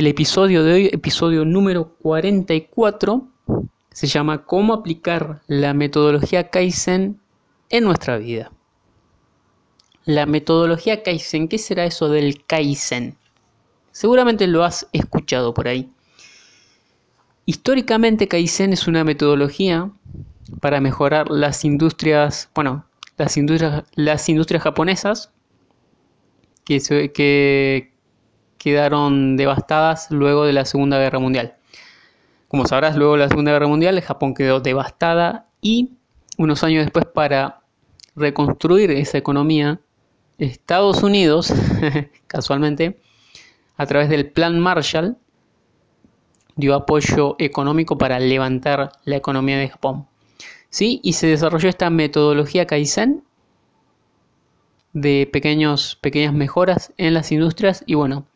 El episodio de hoy, episodio número 44, se llama ¿Cómo aplicar la metodología Kaizen en nuestra vida? La metodología Kaizen, ¿qué será eso del Kaizen? Seguramente lo has escuchado por ahí. Históricamente Kaizen es una metodología para mejorar las industrias, bueno, las industrias, japonesas que, quedaron devastadas luego de la Segunda Guerra Mundial. Como sabrás, luego de la Segunda Guerra Mundial Japón quedó devastada y unos años después para reconstruir esa economía, Estados Unidos, casualmente, a través del Plan Marshall, dio apoyo económico para levantar la economía de Japón. ¿Sí? Y se desarrolló esta metodología Kaizen de pequeños, pequeñas mejoras en las industrias y bueno,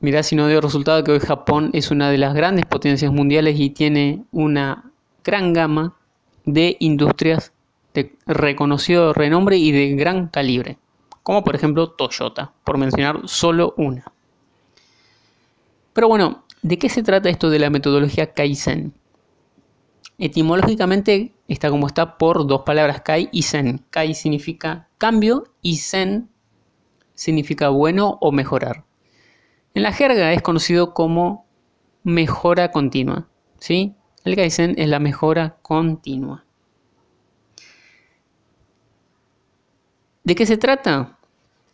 Mirá si no dio resultado que hoy Japón es una de las grandes potencias mundiales y tiene una gran gama de industrias de reconocido renombre y de gran calibre, como por ejemplo Toyota, por mencionar solo una. Pero bueno, ¿de qué se trata esto de la metodología Kaizen? Etimológicamente está como está por dos palabras Kai y Zen. Kai significa cambio y Zen significa bueno o mejorar. En la jerga es conocido como mejora continua. ¿sí? El Kaizen es la mejora continua. ¿De qué se trata?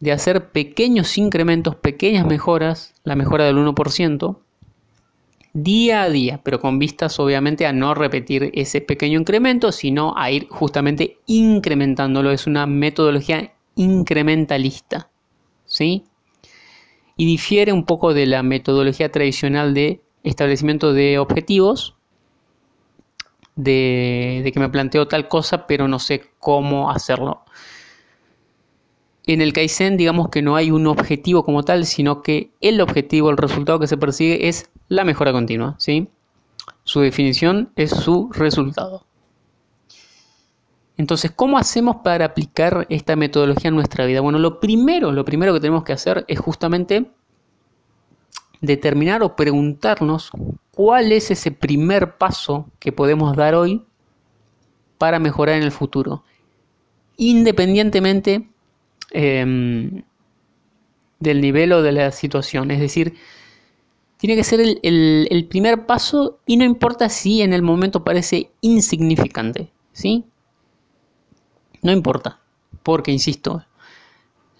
De hacer pequeños incrementos, pequeñas mejoras, la mejora del 1%, día a día, pero con vistas obviamente a no repetir ese pequeño incremento, sino a ir justamente incrementándolo. Es una metodología incrementalista. ¿Sí? Y difiere un poco de la metodología tradicional de establecimiento de objetivos, de, que me planteo tal cosa pero no sé cómo hacerlo. En el Kaizen digamos que no hay un objetivo como tal, sino que el objetivo, el resultado que se persigue es la mejora continua. ¿sí? Su definición es su resultado. Entonces, ¿cómo hacemos para aplicar esta metodología en nuestra vida? Bueno, lo primero, lo primero que tenemos que hacer es justamente determinar o preguntarnos cuál es ese primer paso que podemos dar hoy para mejorar en el futuro, independientemente em, del nivel o de la situación. Es decir, tiene que ser el, el primer paso y no importa si en el momento parece insignificante, ¿sí? No importa, porque, insisto,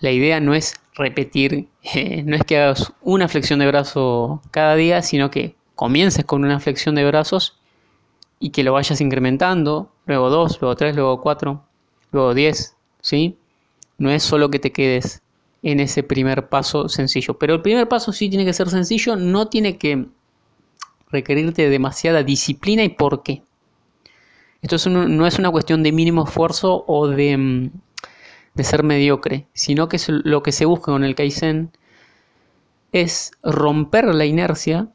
la idea no es repetir, eh, no es que hagas una flexión de brazo cada día, sino que comiences con una flexión de brazos y que lo vayas incrementando, luego dos, luego tres, luego cuatro, luego diez, ¿sí? No es solo que te quedes en ese primer paso sencillo, pero el primer paso sí tiene que ser sencillo, no tiene que requerirte demasiada disciplina y por qué. Esto no es una cuestión de mínimo esfuerzo o de, mm, ser mediocre, sino que lo que se busca con el Kaizen es romper la inercia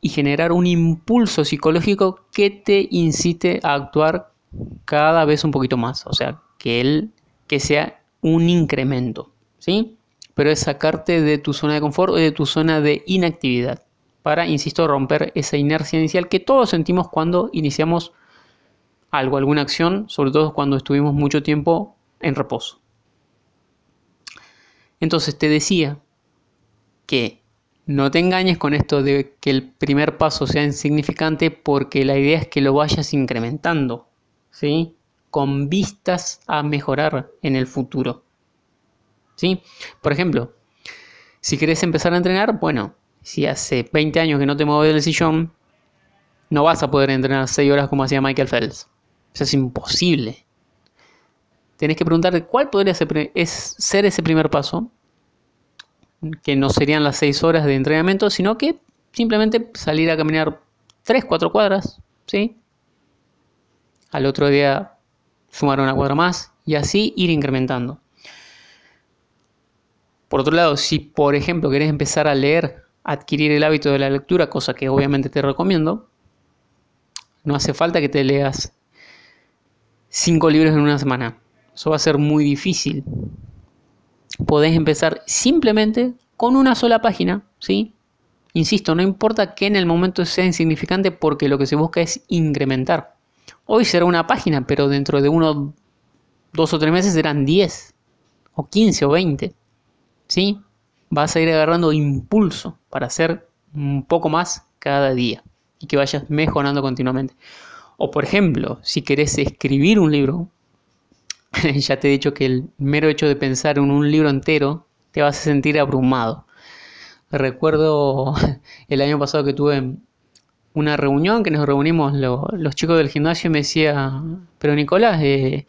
y generar un impulso psicológico que te incite a actuar cada vez un poquito más. O sea, que sea un incremento. ¿Sí? Pero es sacarte de tu zona de confort o de tu zona de inactividad. Para, insisto, romper esa inercia inicial que todos sentimos cuando iniciamos algo, alguna acción, sobre todo cuando estuvimos mucho tiempo en reposo. Entonces te decía que no te engañes con esto de que el primer paso sea insignificante porque la idea es que lo vayas incrementando, ¿sí? Con vistas a mejorar en el futuro. ¿Sí? Por ejemplo, si querés empezar a entrenar, bueno, si hace 20 años que no te mueves del sillón, no vas a poder entrenar 6 horas como hacía Michael Phelps. Es imposible. Tenés que preguntarte cuál podría ser, ese primer paso que no serían las 6 horas de entrenamiento, sino que simplemente salir a caminar 3, 4 cuadras, ¿sí? Al otro día sumar una cuadra más y así ir incrementando. Por otro lado, si por ejemplo querés empezar a leer, adquirir el hábito de la lectura, cosa que obviamente te recomiendo, no hace falta que te leas 5 libros en una semana. Eso va a ser muy difícil. Podés empezar simplemente con una sola página, ¿sí? Insisto, no importa que en el momento sea insignificante porque lo que se busca es incrementar. Hoy será una página, pero dentro de uno, dos o tres meses serán 10, o 15 o 20. ¿Sí? Vas a ir agarrando impulso para hacer un poco más cada día y que vayas mejorando continuamente. O por ejemplo, si querés escribir un libro, ya te he dicho que el mero hecho de pensar en un libro entero te vas a sentir abrumado. Recuerdo el año pasado que tuve una reunión que nos reunimos los chicos del gimnasio y me decía, pero Nicolás, eh,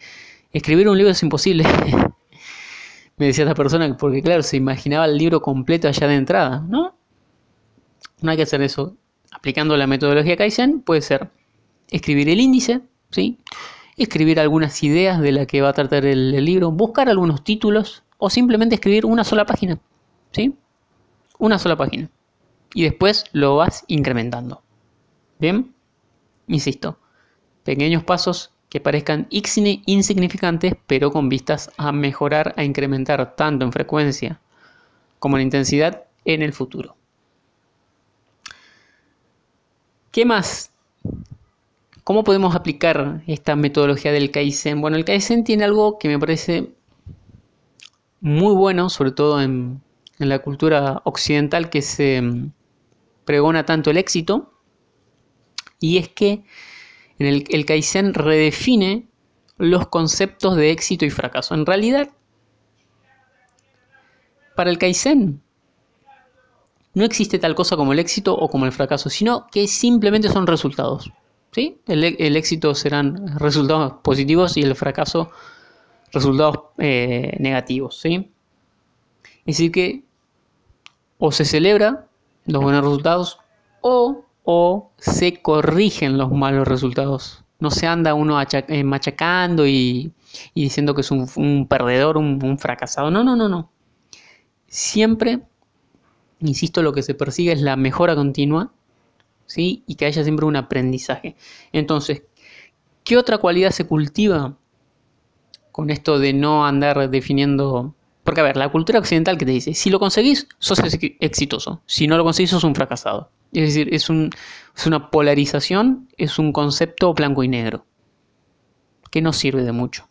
escribir un libro es imposible. me decía esta persona, porque claro, se imaginaba el libro completo allá de entrada, ¿no? No hay que hacer eso. Aplicando la metodología Kaizen puede ser escribir el índice, ¿sí? Escribir algunas ideas de la que va a tratar el, libro, buscar algunos títulos o simplemente escribir una sola página, ¿sí? Una sola página. Y después lo vas incrementando. Bien, insisto, pequeños pasos que parezcan insignificantes, pero con vistas a mejorar, a incrementar tanto en frecuencia como en intensidad en el futuro. ¿Qué más? ¿Cómo podemos aplicar esta metodología del Kaizen? Bueno, el Kaizen tiene algo que me parece muy bueno, sobre todo en, la cultura occidental que se mm, pregona tanto el éxito y es que en el Kaizen redefine los conceptos de éxito y fracaso. En realidad, para el Kaizen no existe tal cosa como el éxito o como el fracaso, sino que simplemente son resultados. ¿Sí? El, el éxito serán resultados positivos y el fracaso resultados eh, negativos. ¿sí? Es decir, que o se celebra los buenos resultados o o se corrigen los malos resultados. No se anda uno eh, machacando y, diciendo que es un, perdedor, un, fracasado. No, no, no, no. Siempre, insisto, lo que se persigue es la mejora continua ¿sí? y que haya siempre un aprendizaje. Entonces, ¿qué otra cualidad se cultiva con esto de no andar definiendo porque, a ver, la cultura occidental que te dice, si lo conseguís, sos exitoso. Si no lo conseguís, sos un fracasado. Es decir, es, una polarización, es un concepto blanco y negro, que no sirve de mucho.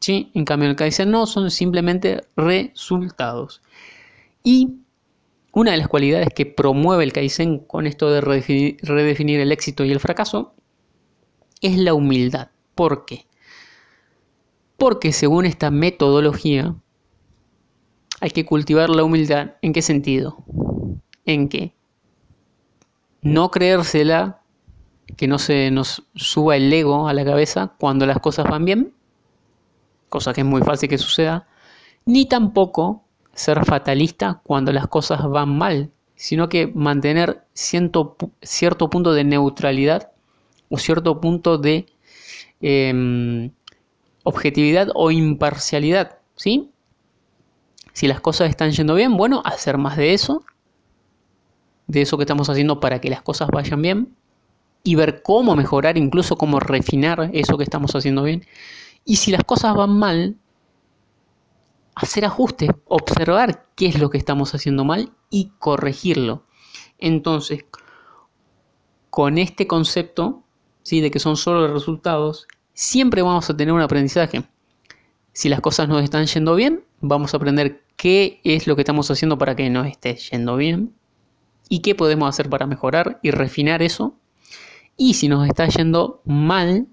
¿Sí? En cambio, el Kaizen no, son simplemente resultados. Y una de las cualidades que promueve el Kaizen con esto de redefinir el éxito y el fracaso es la humildad. ¿Por qué? Porque según esta metodología, hay que cultivar la humildad. ¿En qué sentido? En que no creérsela, que no se nos suba el ego a la cabeza cuando las cosas van bien, cosa que es muy fácil que suceda, ni tampoco ser fatalista cuando las cosas van mal, sino que mantener cierto, punto de neutralidad o cierto punto de em, objetividad o imparcialidad, ¿sí? Si las cosas están yendo bien, bueno, hacer más de eso, de eso que estamos haciendo para que las cosas vayan bien y ver cómo mejorar, incluso cómo refinar eso que estamos haciendo bien. Y si las cosas van mal, hacer ajustes, observar qué es lo que estamos haciendo mal y corregirlo. Entonces, con este concepto, ¿sí? de que son solo resultados, siempre vamos a tener un aprendizaje. Si las cosas nos están yendo bien, vamos a aprender qué es lo que estamos haciendo para que nos esté yendo bien y qué podemos hacer para mejorar y refinar eso. Y si nos está yendo mal,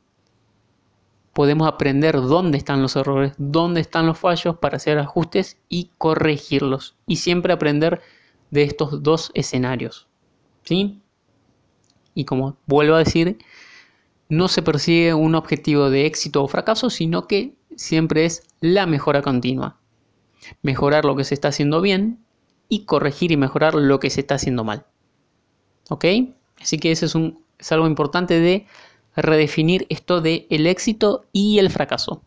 podemos aprender dónde están los errores, dónde están los fallos para hacer ajustes y corregirlos. Y siempre aprender de estos dos escenarios. ¿Sí? Y como vuelvo a decir, no se persigue un objetivo de éxito o fracaso, sino que siempre es la mejora continua. Mejorar lo que se está haciendo bien y corregir y mejorar lo que se está haciendo mal. ¿Ok? Así que eso es, un, es algo importante de redefinir esto de el éxito y el fracaso.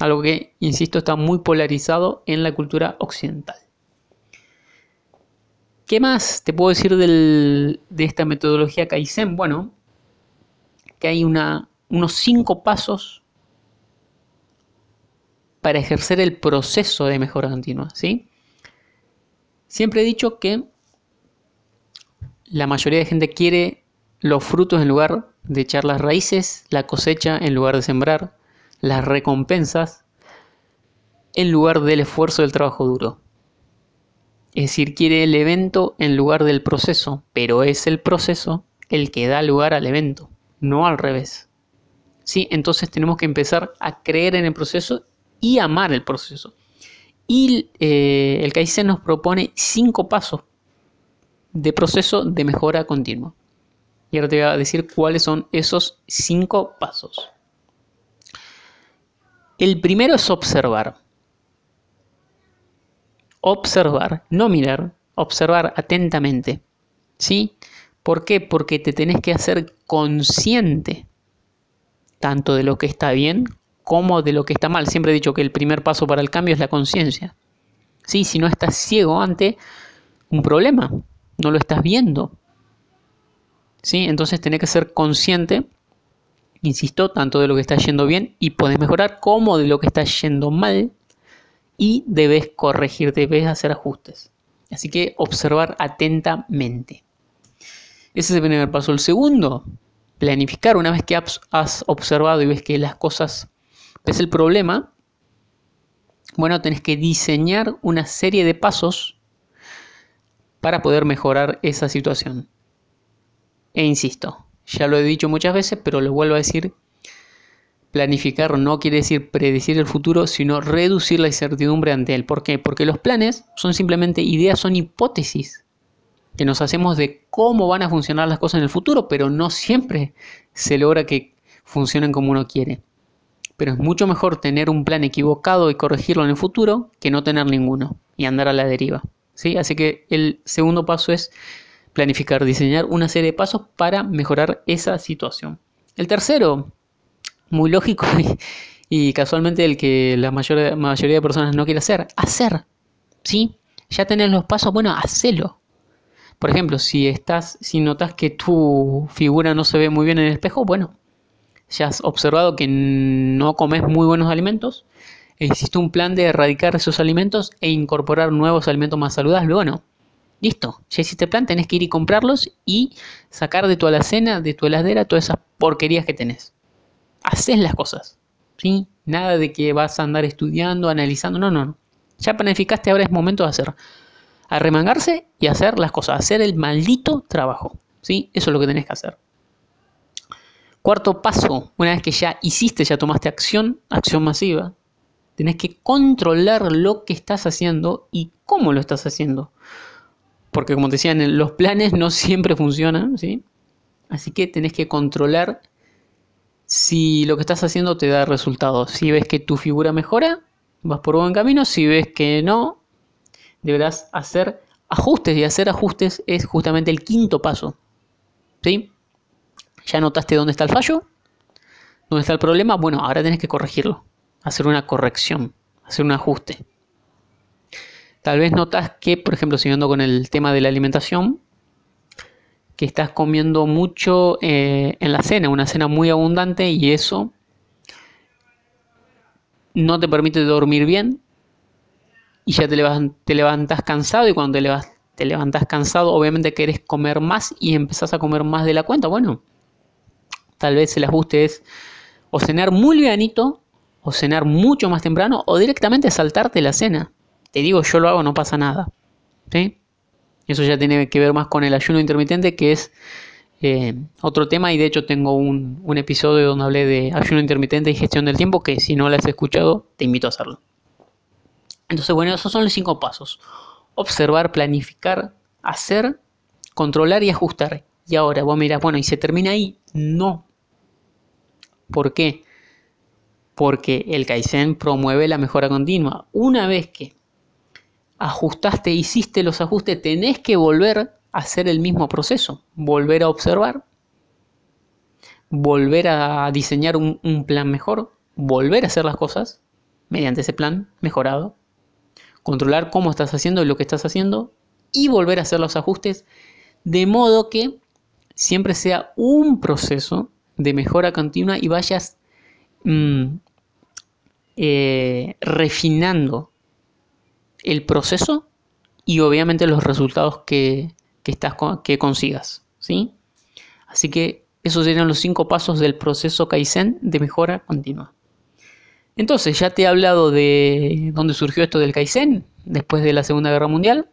Algo que, insisto, está muy polarizado en la cultura occidental. ¿Qué más te puedo decir de esta metodología Kaizen? Bueno, que hay unos cinco pasos para ejercer el proceso de mejora continua. Siempre he dicho que la mayoría de gente quiere los frutos en lugar de echar las raíces, la cosecha en lugar de sembrar, las recompensas en lugar del esfuerzo del trabajo duro. Es decir, quiere el evento en lugar del proceso, pero es el proceso el que da lugar al evento, no al revés. ¿Sí? Entonces tenemos que empezar a creer en el proceso y amar el proceso. Y eh, el Kaizen nos propone cinco pasos de proceso de mejora continua. Y ahora te voy a decir cuáles son esos cinco pasos. El primero es observar. Observar, no mirar, observar atentamente. ¿Sí? ¿Por qué? Porque te tenés que hacer consciente tanto de lo que está bien como de lo que está mal. Siempre he dicho que el primer paso para el cambio es la conciencia. ¿Sí? Si no estás ciego ante un problema, no lo estás viendo. ¿Sí? Entonces tenés que ser consciente, insisto, tanto de lo que está yendo bien y puedes mejorar, como de lo que está yendo mal y debes corregir, debes hacer ajustes. Así que observar atentamente. Ese es el primer paso. El segundo, planificar. Una vez que has observado y ves que las cosas, ves el problema, bueno, tenés que diseñar una serie de pasos para poder mejorar esa situación. E insisto, ya lo he dicho muchas veces, pero lo vuelvo a decir, planificar no quiere decir predecir el futuro, sino reducir la incertidumbre ante él. ¿Por qué? Porque los planes son simplemente ideas, son hipótesis que nos hacemos de cómo van a funcionar las cosas en el futuro, pero no siempre se logra que funcionen como uno quiere. Pero es mucho mejor tener un plan equivocado y corregirlo en el futuro que no tener ninguno y andar a la deriva. Así que el segundo paso es planificar, diseñar una serie de pasos para mejorar esa situación. El tercero, muy lógico y, casualmente el que la mayor, mayoría de personas no quiere hacer, hacer. ¿Sí? Ya tenés los pasos, bueno, hacelo. Por ejemplo, si estás, si notas que tu figura no se ve muy bien en el espejo, bueno, ya has observado que no comes muy buenos alimentos, existe un plan de erradicar esos alimentos e incorporar nuevos alimentos más saludables. Bueno, listo, ya hiciste plan, tenés que ir y comprarlos y sacar de tu alacena, de tu heladera, todas esas porquerías que tenés. Haces las cosas, ¿sí? Nada de que vas a andar estudiando, analizando, no, no, no. Ya planificaste, ahora es momento de hacer. Arremangarse y hacer las cosas, hacer el maldito trabajo, ¿sí? Eso es lo que tenés que hacer. Cuarto paso, una vez que ya hiciste, ya tomaste acción, acción masiva, Tenés que controlar lo que estás haciendo y cómo lo estás haciendo. Porque como te decía, los planes no siempre funcionan, ¿sí? Así que tenés que controlar si lo que estás haciendo te da resultados. Si ves que tu figura mejora, vas por buen camino. Si ves que no, deberás hacer ajustes. Y hacer ajustes es justamente el quinto paso. ¿Sí? ¿Ya notaste dónde está el fallo? ¿Dónde está el problema? Bueno, ahora tenés que corregirlo hacer una corrección, hacer un ajuste. Tal vez notas que, por ejemplo, siguiendo con el tema de la alimentación, que estás comiendo mucho eh, en la cena, una cena muy abundante y eso no te permite dormir bien y ya te, levantas cansado y cuando te, te levantas cansado obviamente querés comer más y empezás a comer más de la cuenta. Bueno, tal vez el ajuste es o cenar muy livianito o cenar mucho más temprano o directamente saltarte la cena. Te digo, yo lo hago, no pasa nada. ¿sí? Eso ya tiene que ver más con el ayuno intermitente, que es eh, otro tema y de hecho tengo un, un, episodio donde hablé de ayuno intermitente y gestión del tiempo que si no lo has escuchado te invito a hacerlo. Entonces bueno, esos son los cinco pasos. Observar, planificar, hacer, controlar y ajustar. Y ahora vos mirás, bueno, ¿y se termina ahí? No. ¿Por qué? porque el Kaizen promueve la mejora continua. Una vez que ajustaste, hiciste los ajustes, tenés que volver a hacer el mismo proceso, volver a observar, volver a diseñar un, plan mejor, volver a hacer las cosas mediante ese plan mejorado, controlar cómo estás haciendo lo que estás haciendo y volver a hacer los ajustes de modo que siempre sea un proceso de mejora continua y vayas mm, eh, refinando el proceso y obviamente los resultados que, estás, que consigas. ¿sí? Así que esos serían los cinco pasos del proceso Kaizen de mejora continua. Entonces, ya te he hablado de dónde surgió esto del Kaizen después de la Segunda Guerra Mundial.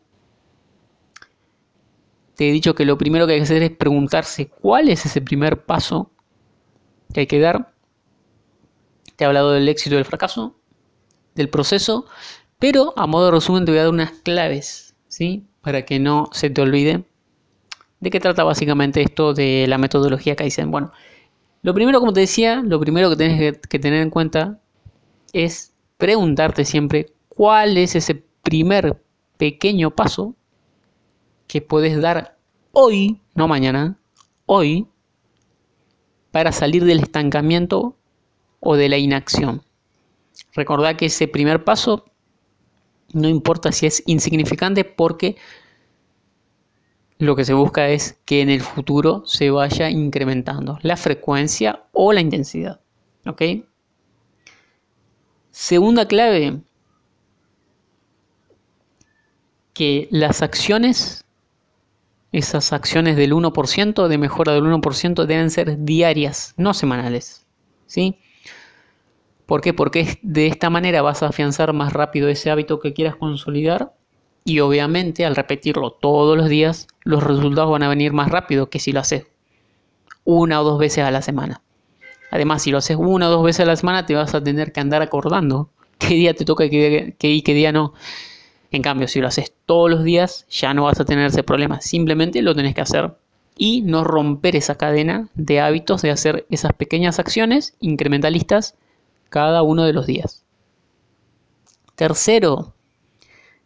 Te he dicho que lo primero que hay que hacer es preguntarse cuál es ese primer paso que hay que dar. Te he hablado del éxito y del fracaso, del proceso, pero a modo de resumen te voy a dar unas claves, ¿sí? Para que no se te olvide de qué trata básicamente esto de la metodología Kaizen. Bueno, lo primero, como te decía, lo primero que tienes que tener en cuenta es preguntarte siempre cuál es ese primer pequeño paso que puedes dar hoy, no mañana, hoy, para salir del estancamiento o de la inacción. Recordad que ese primer paso no importa si es insignificante porque lo que se busca es que en el futuro se vaya incrementando la frecuencia o la intensidad. ¿Ok? Segunda clave, que las acciones, esas acciones del 1%, de mejora del 1%, deben ser diarias, no semanales. ¿Sí? ¿Por qué? Porque de esta manera vas a afianzar más rápido ese hábito que quieras consolidar y obviamente al repetirlo todos los días los resultados van a venir más rápido que si lo haces una o dos veces a la semana. Además, si lo haces una o dos veces a la semana te vas a tener que andar acordando qué día te toca y qué, qué día no. En cambio, si lo haces todos los días ya no vas a tener ese problema. Simplemente lo tenés que hacer y no romper esa cadena de hábitos de hacer esas pequeñas acciones incrementalistas cada uno de los días. Tercero,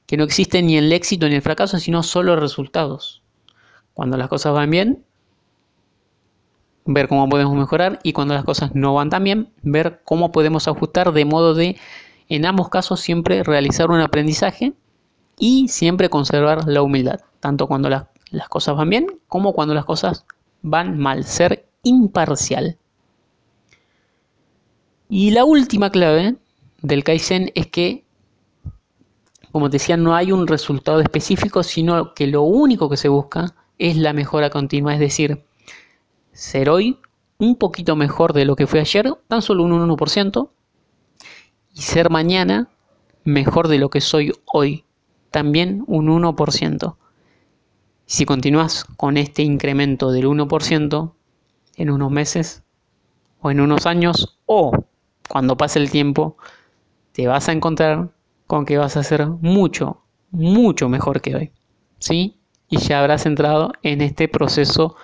que no existe ni el éxito ni el fracaso, sino solo resultados. Cuando las cosas van bien, ver cómo podemos mejorar y cuando las cosas no van tan bien, ver cómo podemos ajustar de modo de, en ambos casos, siempre realizar un aprendizaje y siempre conservar la humildad, tanto cuando las, las cosas van bien como cuando las cosas van mal, ser imparcial. Y la última clave del Kaizen es que, como te decía, no hay un resultado específico, sino que lo único que se busca es la mejora continua, es decir, ser hoy un poquito mejor de lo que fue ayer, tan solo un 1%, y ser mañana mejor de lo que soy hoy, también un 1%. Si continúas con este incremento del 1% en unos meses o en unos años o cuando pase el tiempo, te vas a encontrar con que vas a ser mucho, mucho mejor que hoy. ¿Sí? Y ya habrás entrado en este proceso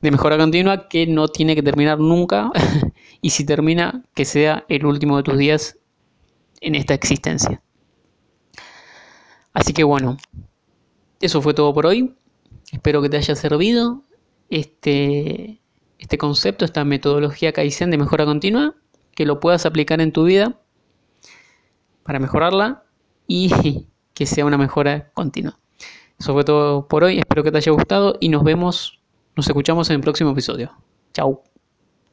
de mejora continua que no tiene que terminar nunca. y si termina, que sea el último de tus días en esta existencia. Así que bueno, eso fue todo por hoy. Espero que te haya servido este, este concepto, esta metodología Kaizen de mejora continua que lo puedas aplicar en tu vida para mejorarla y que sea una mejora continua. Eso fue todo por hoy, espero que te haya gustado y nos vemos, nos escuchamos en el próximo episodio. Chao.